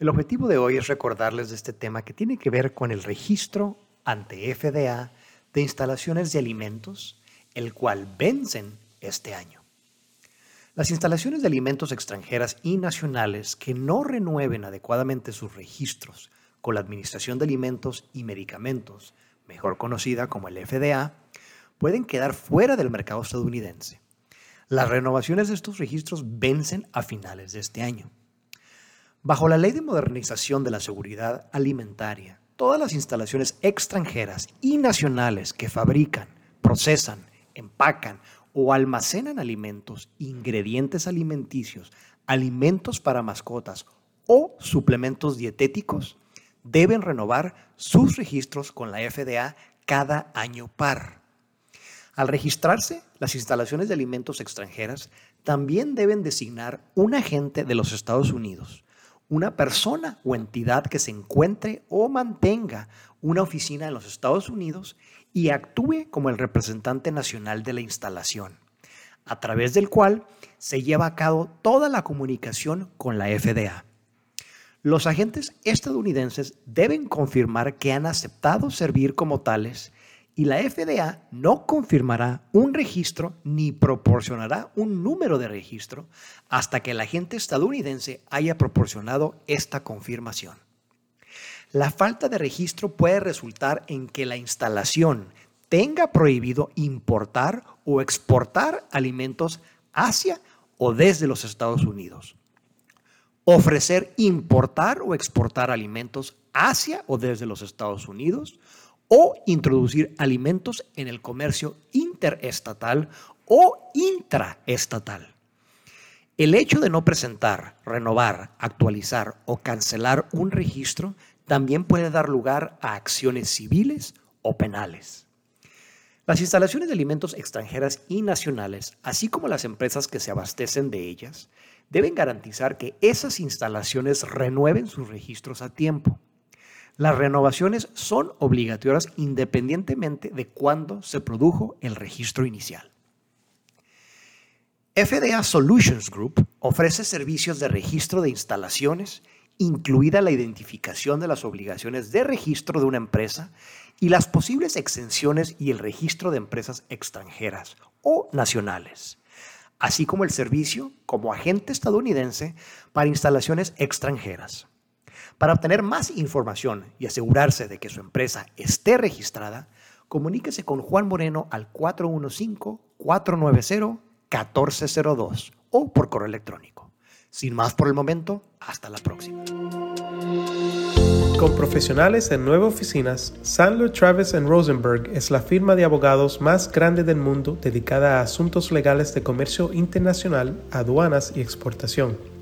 El objetivo de hoy es recordarles de este tema que tiene que ver con el registro ante FDA de instalaciones de alimentos, el cual vencen este año. Las instalaciones de alimentos extranjeras y nacionales que no renueven adecuadamente sus registros con la Administración de Alimentos y Medicamentos, mejor conocida como el FDA, pueden quedar fuera del mercado estadounidense. Las renovaciones de estos registros vencen a finales de este año. Bajo la Ley de Modernización de la Seguridad Alimentaria, todas las instalaciones extranjeras y nacionales que fabrican, procesan, empacan o almacenan alimentos, ingredientes alimenticios, alimentos para mascotas o suplementos dietéticos deben renovar sus registros con la FDA cada año par. Al registrarse, las instalaciones de alimentos extranjeras también deben designar un agente de los Estados Unidos una persona o entidad que se encuentre o mantenga una oficina en los Estados Unidos y actúe como el representante nacional de la instalación, a través del cual se lleva a cabo toda la comunicación con la FDA. Los agentes estadounidenses deben confirmar que han aceptado servir como tales y la FDA no confirmará un registro ni proporcionará un número de registro hasta que el agente estadounidense haya proporcionado esta confirmación. La falta de registro puede resultar en que la instalación tenga prohibido importar o exportar alimentos hacia o desde los Estados Unidos. Ofrecer importar o exportar alimentos hacia o desde los Estados Unidos o introducir alimentos en el comercio interestatal o intraestatal. El hecho de no presentar, renovar, actualizar o cancelar un registro también puede dar lugar a acciones civiles o penales. Las instalaciones de alimentos extranjeras y nacionales, así como las empresas que se abastecen de ellas, deben garantizar que esas instalaciones renueven sus registros a tiempo. Las renovaciones son obligatorias independientemente de cuándo se produjo el registro inicial. FDA Solutions Group ofrece servicios de registro de instalaciones, incluida la identificación de las obligaciones de registro de una empresa y las posibles exenciones y el registro de empresas extranjeras o nacionales, así como el servicio como agente estadounidense para instalaciones extranjeras. Para obtener más información y asegurarse de que su empresa esté registrada, comuníquese con Juan Moreno al 415-490-1402 o por correo electrónico. Sin más por el momento, hasta la próxima. Con profesionales en nueve oficinas, Sandler Travis Rosenberg es la firma de abogados más grande del mundo dedicada a asuntos legales de comercio internacional, aduanas y exportación.